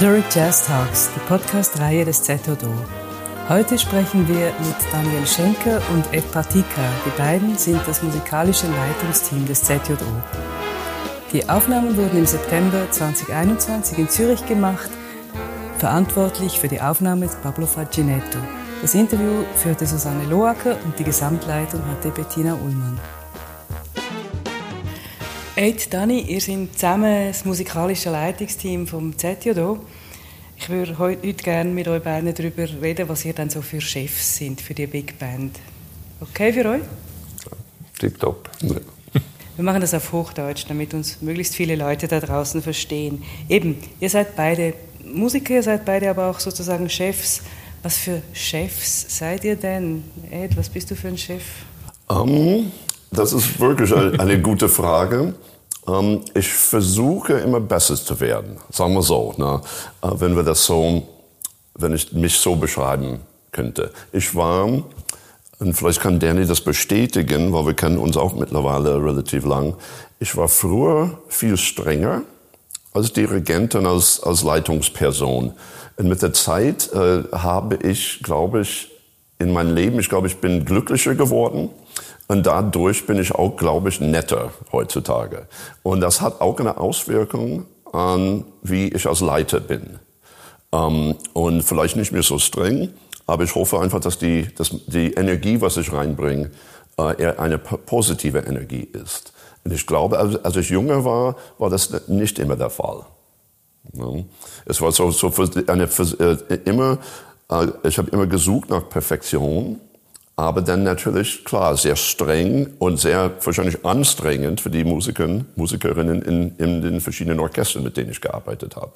Zurich Jazz Talks, die Podcast-Reihe des ZODO. Heute sprechen wir mit Daniel Schenker und Ed Patika. Die beiden sind das musikalische Leitungsteam des ZJO. Die Aufnahmen wurden im September 2021 in Zürich gemacht. Verantwortlich für die Aufnahme ist Pablo Faginetto. Das Interview führte Susanne Loacker und die Gesamtleitung hatte Bettina Ullmann. Ed, Dani, ihr seid zusammen das musikalische Leitungsteam vom ZJO. Ich würde heute gerne mit euch beiden darüber reden, was ihr dann so für Chefs sind für die Big Band. Okay für euch? Tipptopp. Ja. Wir machen das auf Hochdeutsch, damit uns möglichst viele Leute da draußen verstehen. Eben, ihr seid beide Musiker, ihr seid beide aber auch sozusagen Chefs. Was für Chefs seid ihr denn? Ed, was bist du für ein Chef? Um, das ist wirklich eine gute Frage. Ähm, ich versuche immer besser zu werden, sagen wir so, ne? Äh, wenn wir das so, wenn ich mich so beschreiben könnte. Ich war, und vielleicht kann Danny das bestätigen, weil wir kennen uns auch mittlerweile relativ lang. Ich war früher viel strenger als Dirigent und als, als Leitungsperson. Und mit der Zeit äh, habe ich, glaube ich, in meinem Leben, ich glaube, ich bin glücklicher geworden und dadurch bin ich auch, glaube ich, netter heutzutage. Und das hat auch eine Auswirkung an, wie ich als Leiter bin. Ähm, und vielleicht nicht mehr so streng, aber ich hoffe einfach, dass die, dass die Energie, was ich reinbringe, äh, eher eine positive Energie ist. Und ich glaube, als, ich jünger war, war das nicht immer der Fall. Ja. Es war so, so eine, äh, immer, äh, ich habe immer gesucht nach Perfektion aber dann natürlich, klar, sehr streng und sehr wahrscheinlich anstrengend für die Musiker, Musikerinnen in, in den verschiedenen Orchestern, mit denen ich gearbeitet habe.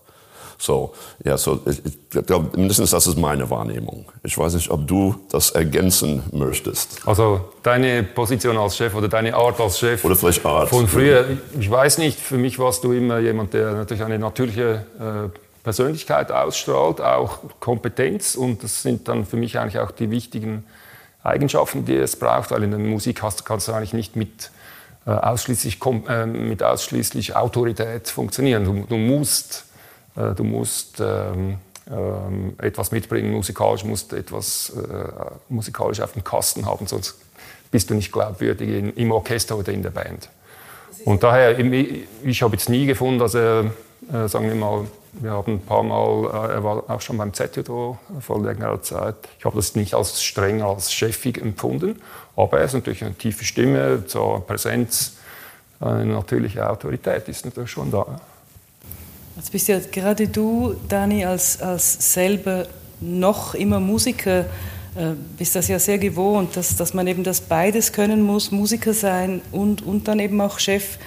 So, ja, so, ich, ich glaube, mindestens das ist meine Wahrnehmung. Ich weiß nicht, ob du das ergänzen möchtest. Also deine Position als Chef oder deine Art als Chef. Oder vielleicht Art. Von früher, ich weiß nicht, für mich warst du immer jemand, der natürlich eine natürliche äh, Persönlichkeit ausstrahlt, auch Kompetenz und das sind dann für mich eigentlich auch die wichtigen Eigenschaften, die es braucht, weil in der Musik hast, kannst du eigentlich nicht mit, äh, ausschließlich, äh, mit ausschließlich Autorität funktionieren. Du, du musst, äh, du musst ähm, ähm, etwas mitbringen, musikalisch, musst etwas äh, musikalisch auf dem Kasten haben, sonst bist du nicht glaubwürdig in, im Orchester oder in der Band. Und daher, ich, ich habe jetzt nie gefunden, dass er, äh, sagen wir mal, wir haben ein paar Mal, äh, er war auch schon beim ZJO vor längerer Zeit. Ich habe das nicht als streng, als chefig empfunden, aber er ist natürlich eine tiefe Stimme, zur Präsenz, eine natürliche Autorität ist natürlich schon da. Jetzt bist ja gerade du, Dani, als, als selber noch immer Musiker, äh, bist das ja sehr gewohnt, dass, dass man eben das beides können muss, Musiker sein und, und dann eben auch Chef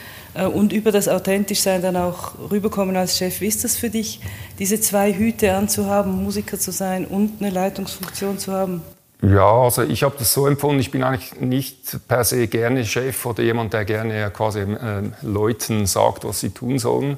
und über das Authentischsein dann auch rüberkommen als Chef. Wie ist das für dich, diese zwei Hüte anzuhaben, Musiker zu sein und eine Leitungsfunktion zu haben? Ja, also ich habe das so empfunden, ich bin eigentlich nicht per se gerne Chef oder jemand, der gerne quasi äh, Leuten sagt, was sie tun sollen.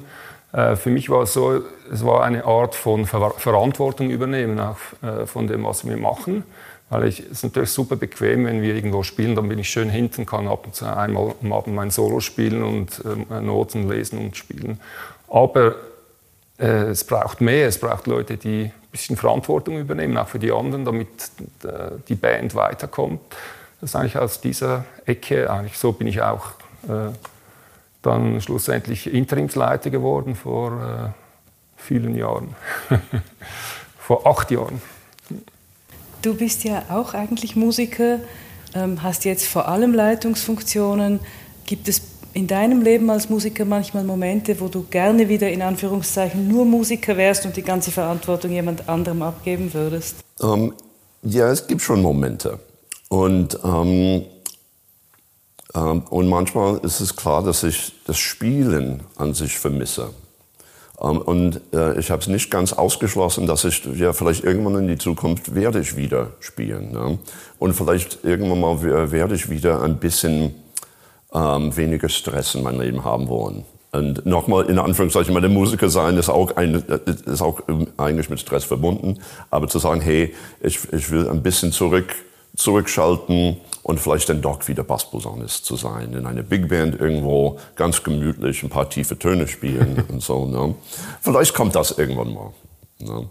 Äh, für mich war es so, es war eine Art von Ver Verantwortung übernehmen, auch äh, von dem, was wir machen. Weil es ist natürlich super bequem, wenn wir irgendwo spielen, dann bin ich schön hinten, kann ab und zu einmal am Abend mein Solo spielen und äh, Noten lesen und spielen. Aber äh, es braucht mehr, es braucht Leute, die ein bisschen Verantwortung übernehmen, auch für die anderen, damit äh, die Band weiterkommt. Das ist eigentlich aus dieser Ecke, eigentlich so bin ich auch äh, dann schlussendlich Interimsleiter geworden vor äh, vielen Jahren, vor acht Jahren. Du bist ja auch eigentlich Musiker, ähm, hast jetzt vor allem Leitungsfunktionen. Gibt es in deinem Leben als Musiker manchmal Momente, wo du gerne wieder in Anführungszeichen nur Musiker wärst und die ganze Verantwortung jemand anderem abgeben würdest? Ähm, ja, es gibt schon Momente. Und, ähm, ähm, und manchmal ist es klar, dass ich das Spielen an sich vermisse. Ähm, und äh, ich habe es nicht ganz ausgeschlossen, dass ich ja vielleicht irgendwann in die Zukunft werde ich wieder spielen. Ne? Und vielleicht irgendwann mal werde ich wieder ein bisschen ähm, weniger Stress in meinem Leben haben wollen. Und nochmal in Anführungszeichen, meine Musiker sein ist auch, ein, ist auch ähm, eigentlich mit Stress verbunden. Aber zu sagen, hey, ich, ich will ein bisschen zurück, zurückschalten, und vielleicht dann doch wieder Bassposaunist zu sein, in einer Big Band irgendwo ganz gemütlich ein paar tiefe Töne spielen und so. Ne? Vielleicht kommt das irgendwann mal. Ne?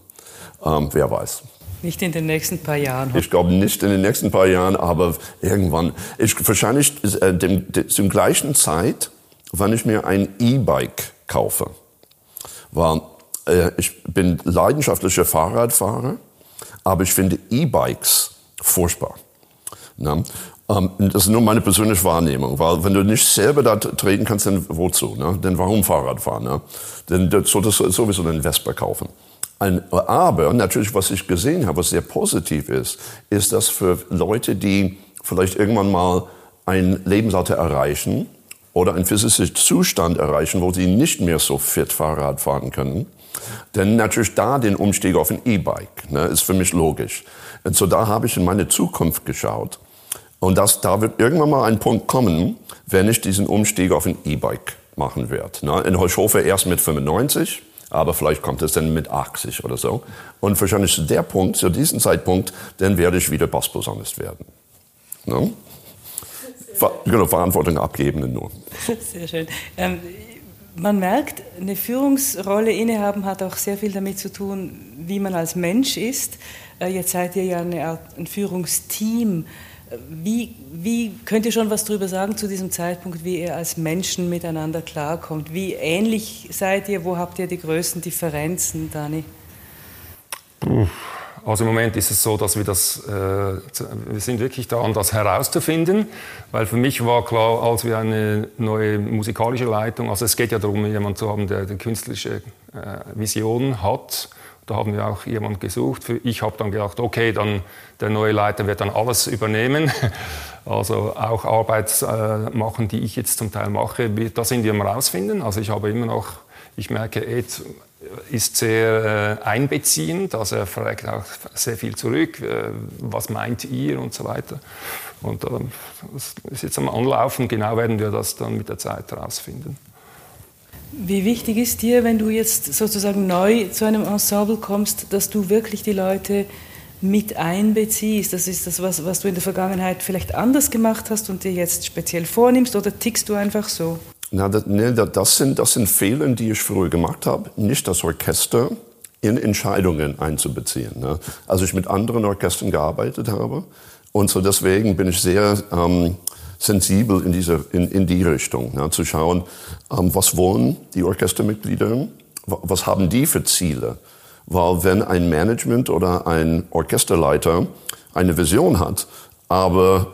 Ähm, wer weiß. Nicht in den nächsten paar Jahren. Ich glaube nicht in den nächsten paar Jahren, aber irgendwann. Ich, wahrscheinlich äh, dem, dem, zum gleichen Zeit, wenn ich mir ein E-Bike kaufe. Weil äh, ich bin leidenschaftlicher Fahrradfahrer, aber ich finde E-Bikes furchtbar. Ne? Ähm, das ist nur meine persönliche Wahrnehmung, weil wenn du nicht selber da treten kannst, dann wozu? Ne? Denn warum Fahrrad fahren? Ne? Denn du solltest sowieso einen Vespa kaufen. Ein, aber natürlich, was ich gesehen habe, was sehr positiv ist, ist, dass für Leute, die vielleicht irgendwann mal ein Lebensalter erreichen oder einen physischen Zustand erreichen, wo sie nicht mehr so fit Fahrrad fahren können, denn natürlich da den Umstieg auf ein E-Bike ne, ist für mich logisch. Und so da habe ich in meine Zukunft geschaut. Und das, da wird irgendwann mal ein Punkt kommen, wenn ich diesen Umstieg auf ein E-Bike machen werde. Ne? In Holzhofe erst mit 95, aber vielleicht kommt es dann mit 80 oder so. Und wahrscheinlich zu der Punkt, zu diesem Zeitpunkt, dann werde ich wieder Bassposaunist werden. Ne? Ver genau, Verantwortung abgeben nur. Sehr schön. Ähm, man merkt, eine Führungsrolle innehaben hat auch sehr viel damit zu tun, wie man als Mensch ist. Äh, jetzt seid ihr ja eine Art, ein Führungsteam. Wie, wie könnt ihr schon was darüber sagen zu diesem Zeitpunkt, wie ihr als Menschen miteinander klarkommt? Wie ähnlich seid ihr? Wo habt ihr die größten Differenzen, Dani? Also im Moment ist es so, dass wir das, äh, wir sind wirklich daran, das herauszufinden, weil für mich war klar, als wir eine neue musikalische Leitung, also es geht ja darum, jemanden zu haben, der eine künstlerische äh, Vision hat da haben wir auch jemanden gesucht. Ich habe dann gedacht, okay, dann der neue Leiter wird dann alles übernehmen. Also auch Arbeit äh, machen, die ich jetzt zum Teil mache. Da sind wir am rausfinden. Also ich habe immer noch, ich merke, Ed ist sehr äh, einbeziehend. Also er fragt auch sehr viel zurück. Äh, was meint ihr und so weiter. Und äh, das ist jetzt am Anlaufen. Genau werden wir das dann mit der Zeit herausfinden. Wie wichtig ist dir, wenn du jetzt sozusagen neu zu einem Ensemble kommst, dass du wirklich die Leute mit einbeziehst? Das ist das, was, was du in der Vergangenheit vielleicht anders gemacht hast und dir jetzt speziell vornimmst oder tickst du einfach so? Na, das, nee, das, sind, das sind Fehler, die ich früher gemacht habe. Nicht das Orchester in Entscheidungen einzubeziehen. Ne? Also ich mit anderen Orchestern gearbeitet habe. Und so deswegen bin ich sehr ähm, sensibel in, diese, in, in die Richtung, ja, zu schauen, ähm, was wollen die Orchestermitglieder, was haben die für Ziele. Weil wenn ein Management oder ein Orchesterleiter eine Vision hat, aber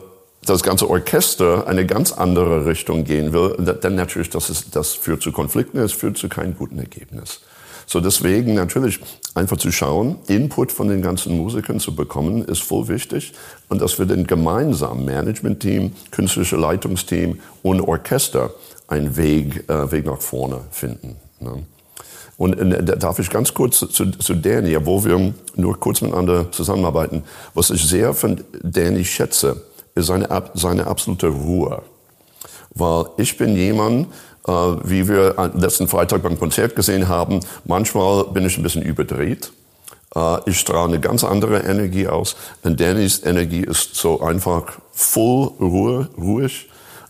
das ganze Orchester eine ganz andere Richtung gehen will, dann natürlich, das, ist, das führt zu Konflikten, es führt zu keinem guten Ergebnis. So deswegen natürlich einfach zu schauen, Input von den ganzen Musikern zu bekommen, ist voll wichtig. Und dass wir dann gemeinsam, Management-Team, künstlerische Leitungsteam und Orchester, einen Weg, äh, Weg nach vorne finden. Ne? Und äh, darf ich ganz kurz zu, zu Danny, wo wir nur kurz miteinander zusammenarbeiten, was ich sehr von Danny schätze, ist seine, absolute Ruhe. Weil ich bin jemand, äh, wie wir letzten Freitag beim Konzert gesehen haben, manchmal bin ich ein bisschen überdreht. Äh, ich strahle eine ganz andere Energie aus. Und Dannys Energie ist so einfach voll Ruhe, ruhig.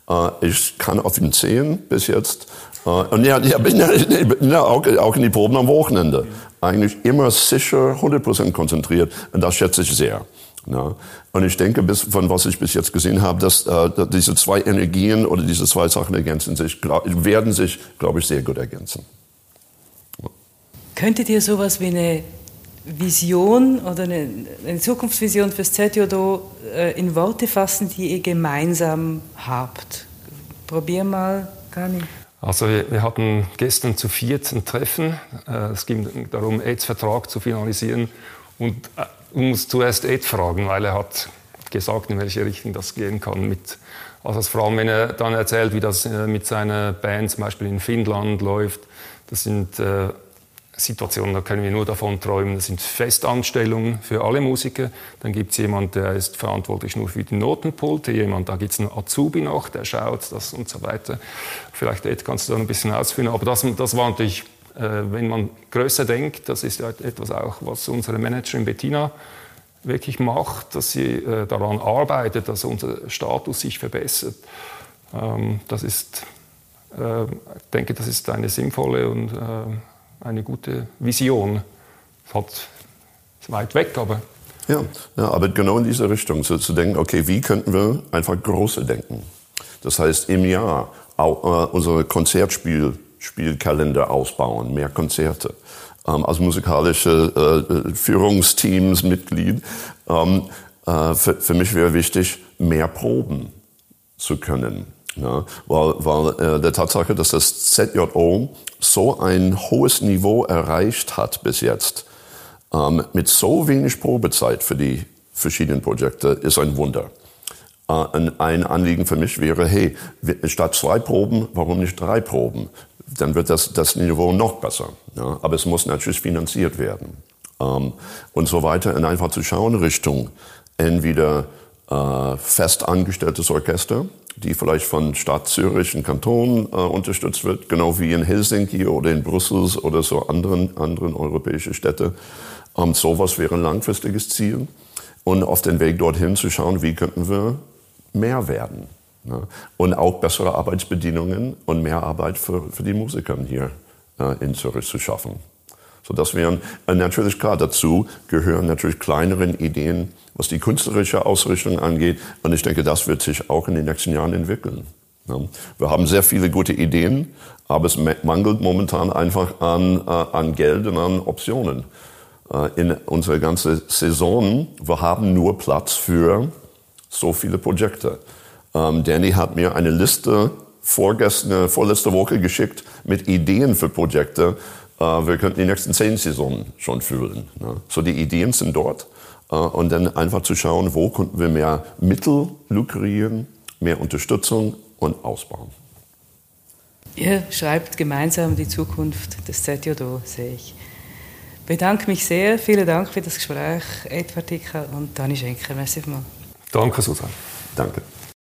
Äh, ich kann auf ihn sehen bis jetzt. Und ja, ich bin ja, auch, auch in die Proben am Wochenende. Eigentlich immer sicher, 100% konzentriert. Und das schätze ich sehr. Ja. Und ich denke, bis, von was ich bis jetzt gesehen habe, dass, äh, diese zwei Energien oder diese zwei Sachen ergänzen sich, glaub, werden sich, glaube ich, sehr gut ergänzen. Ja. Könntet ihr sowas wie eine Vision oder eine, eine Zukunftsvision fürs ZJO äh, in Worte fassen, die ihr gemeinsam habt? Probier mal, Gani. Also wir, wir, hatten gestern zu viert ein Treffen. Äh, es ging darum, AIDS Vertrag zu finalisieren. Und äh, muss zuerst Ed fragen, weil er hat gesagt, in welche Richtung das gehen kann. Mit, also vor allem, wenn er dann erzählt, wie das äh, mit seiner Band zum Beispiel in Finnland läuft, das sind äh, Situationen, da können wir nur davon träumen. Das sind Festanstellungen für alle Musiker. Dann gibt es jemanden, der ist verantwortlich nur für die Notenpulte. Jemand, da gibt es einen Azubi noch, der schaut das und so weiter. Vielleicht Ed, kannst du da ein bisschen ausführen. Aber das, das war natürlich wenn man größer denkt, das ist ja etwas auch, was unsere Managerin Bettina wirklich macht, dass sie äh, daran arbeitet, dass unser Status sich verbessert. Ähm, das ist, äh, ich denke, das ist eine sinnvolle und eine gute Vision halt weit weg, aber ja, ja, aber genau in diese Richtung, so zu denken, okay, wie könnten wir einfach größer denken? Das heißt, im Jahr auch, äh, unsere Konzertspielkalender ausbauen, mehr Konzerte. Ähm, als musikalische äh, Führungsteams Mitglied, ähm, äh, für, für mich wäre wichtig, mehr proben zu können. Ja, weil weil äh, der Tatsache, dass das ZJO so ein hohes Niveau erreicht hat bis jetzt, ähm, mit so wenig Probezeit für die verschiedenen Projekte ist ein Wunder. Äh, ein Anliegen für mich wäre, hey, statt zwei Proben, warum nicht drei Proben? Dann wird das, das Niveau noch besser. Ja? Aber es muss natürlich finanziert werden. Ähm, und so weiter. Und einfach zu schauen Richtung entweder äh, fest angestelltes Orchester, die vielleicht von Stadt Zürich und Kanton äh, unterstützt wird, genau wie in Helsinki oder in Brüssel oder so anderen, anderen europäischen Städte. Ähm, sowas wäre ein langfristiges Ziel. Und auf den Weg dorthin zu schauen, wie könnten wir mehr werden. Ne? Und auch bessere Arbeitsbedingungen und mehr Arbeit für, für die Musiker hier äh, in Zürich zu schaffen. So, das wären äh, natürlich klar dazu gehören natürlich kleinere Ideen, was die künstlerische Ausrichtung angeht. Und ich denke, das wird sich auch in den nächsten Jahren entwickeln. Ne? Wir haben sehr viele gute Ideen, aber es mangelt momentan einfach an, äh, an Geld und an Optionen. Äh, in unserer ganzen Saison, wir haben nur Platz für so viele Projekte. Ähm, Danny hat mir eine Liste vorgestern, vorletzte Woche geschickt mit Ideen für Projekte. Äh, wir könnten die nächsten zehn Saisonen schon füllen. Ne? So die Ideen sind dort. Äh, und dann einfach zu schauen, wo könnten wir mehr Mittel lukrieren, mehr Unterstützung und ausbauen. Ihr schreibt gemeinsam die Zukunft des ZJO, sehe ich bedanke mich sehr. Vielen Dank für das Gespräch, Edward Dicker und Dani Schenker. Merci vielmals. Danke, Susanne. Danke.